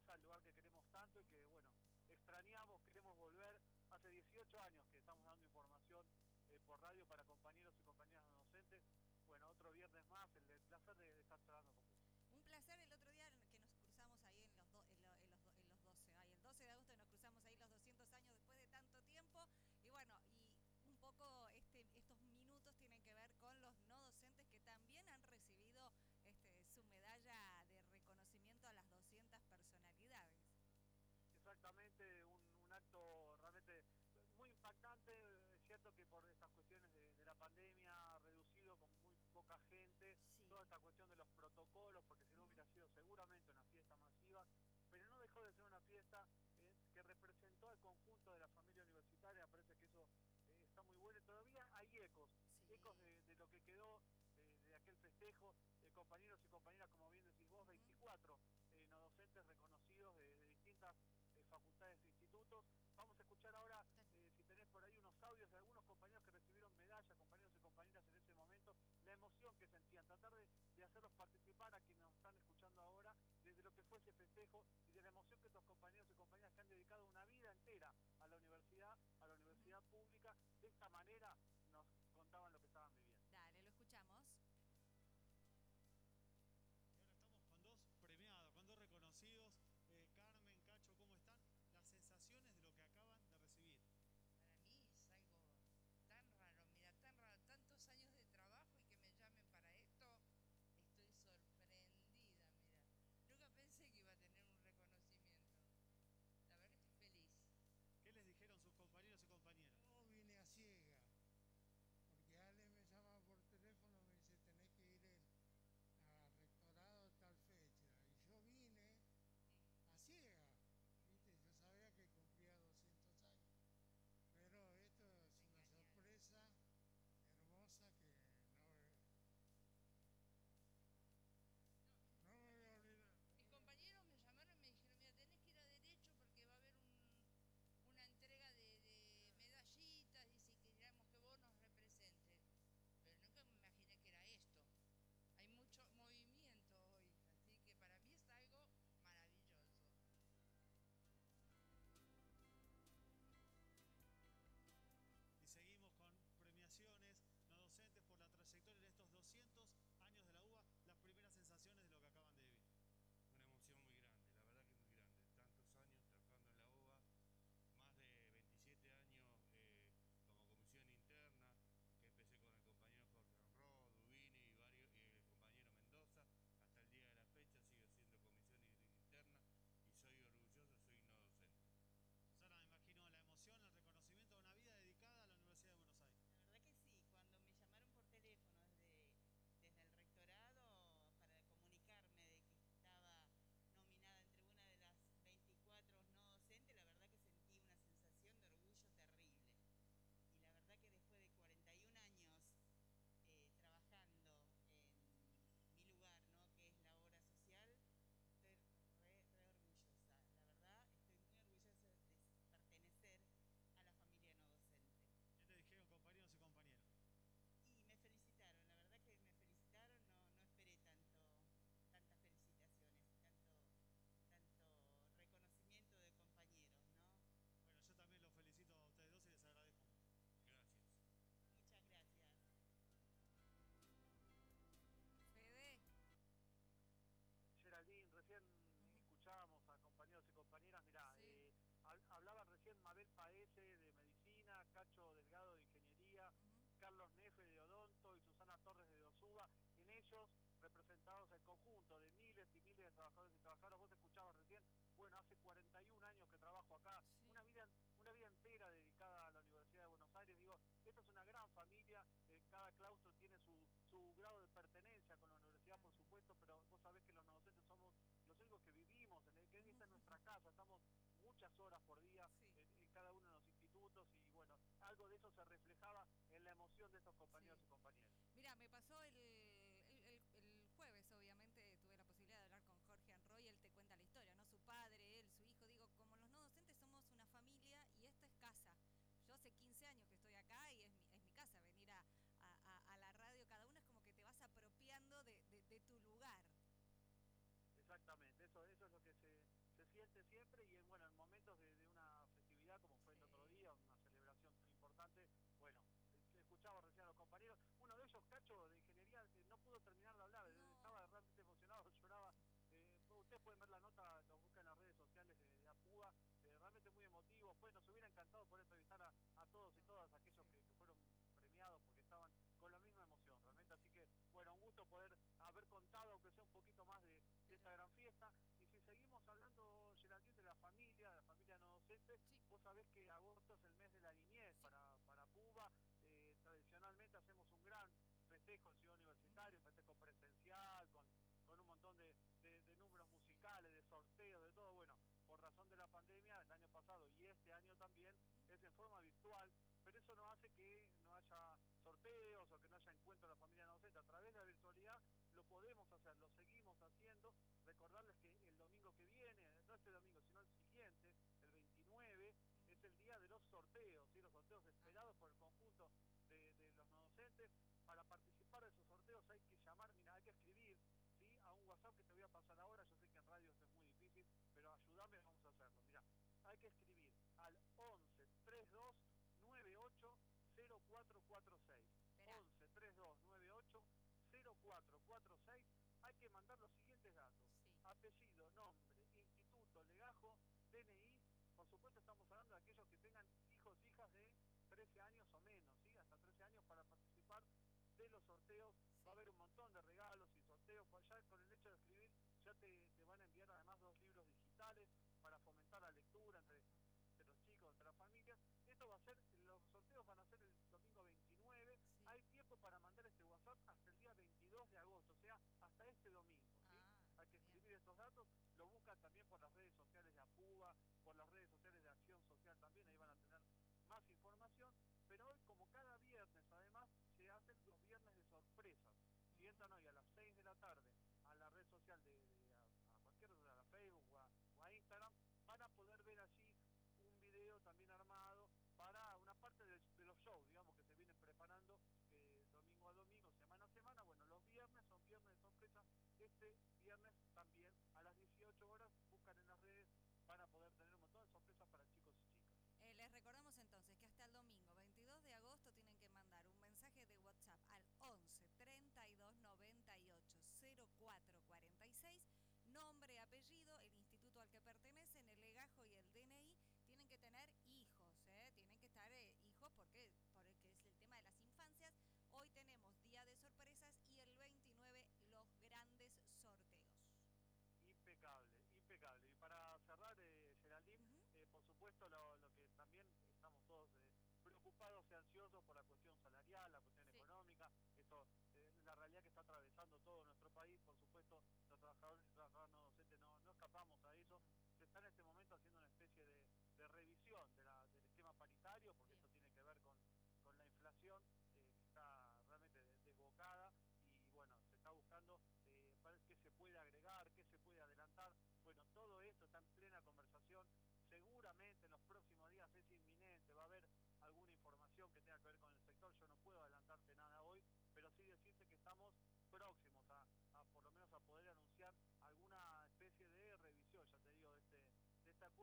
casa, el lugar que queremos tanto y que, bueno, extrañamos, queremos volver. Hace 18 años que estamos dando información eh, por radio para compañeros y compañeras docentes. Bueno, otro viernes más, el, placer de estar charlando con ustedes. Un placer el otro que por estas cuestiones de, de la pandemia ha reducido con muy poca gente toda esta cuestión de los protocolos, porque si no hubiera sido seguramente una fiesta masiva, pero no dejó de ser una fiesta eh, que representó al conjunto de la familia universitaria, parece que eso eh, está muy bueno. Todavía hay ecos, ecos de, de, lo que quedó eh, de, aquel festejo, de compañeros y compañeras, como bien decís vos, 24 eh, no docentes reconocidos de distintas manera De Medicina, Cacho Delgado de Ingeniería, Carlos Nefe de Odonto y Susana Torres de Dosuba. En ellos representados el conjunto de miles y miles de trabajadores y trabajadoras. Vos escuchabas recién, bueno, hace 41 años que trabajo acá, una, vida, una vida entera dedicada a la Universidad de Buenos Aires. Digo, esta es una gran familia, eh, cada claustro tiene su, su grado de pertenencia con la universidad, por supuesto, pero vos sabés que los docentes somos los únicos que vivimos, en el, que esta es nuestra casa, estamos muchas horas mira, me pasó el, facility pasado y este año también, es en forma virtual, pero eso no hace que no haya sorteos o que no haya encuentros de la familia docente. A través de la virtualidad lo podemos hacer, lo seguimos haciendo. Recordarles que el domingo que viene, no este domingo, sino el siguiente, el 29, es el día de los sorteos, y ¿sí? los sorteos esperados por el conjunto de, de, los no docentes. Para participar de esos sorteos hay que llamar, mira, hay que escribir ¿sí? a un WhatsApp que te voy apellido, nombre, instituto, legajo, DNI. Por supuesto estamos hablando de aquellos que tengan hijos, hijas de 13 años o menos, ¿sí? hasta 13 años para participar de los sorteos. Va a haber un montón de regalos y sorteos. Pues ya con el hecho de escribir ya te, especial de, apellido, está en este momento haciendo una especie de, de revisión de la, del esquema paritario, porque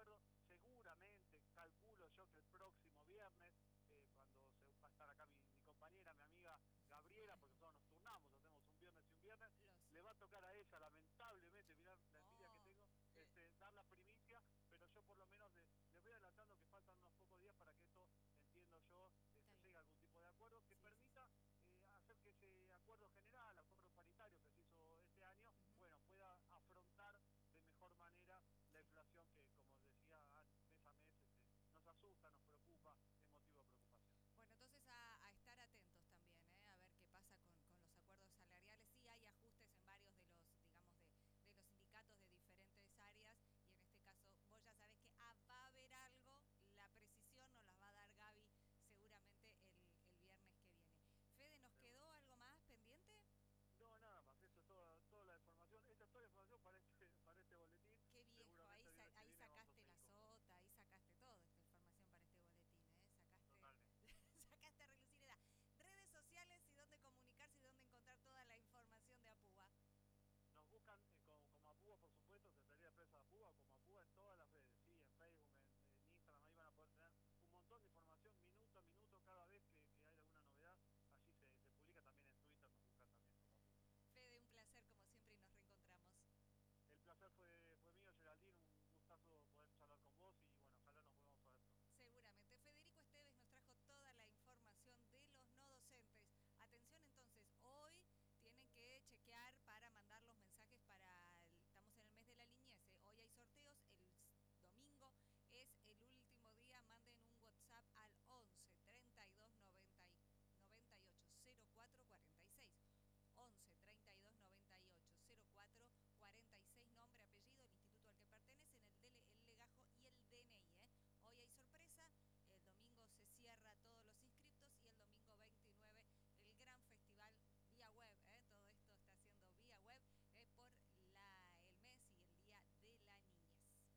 acuerdo.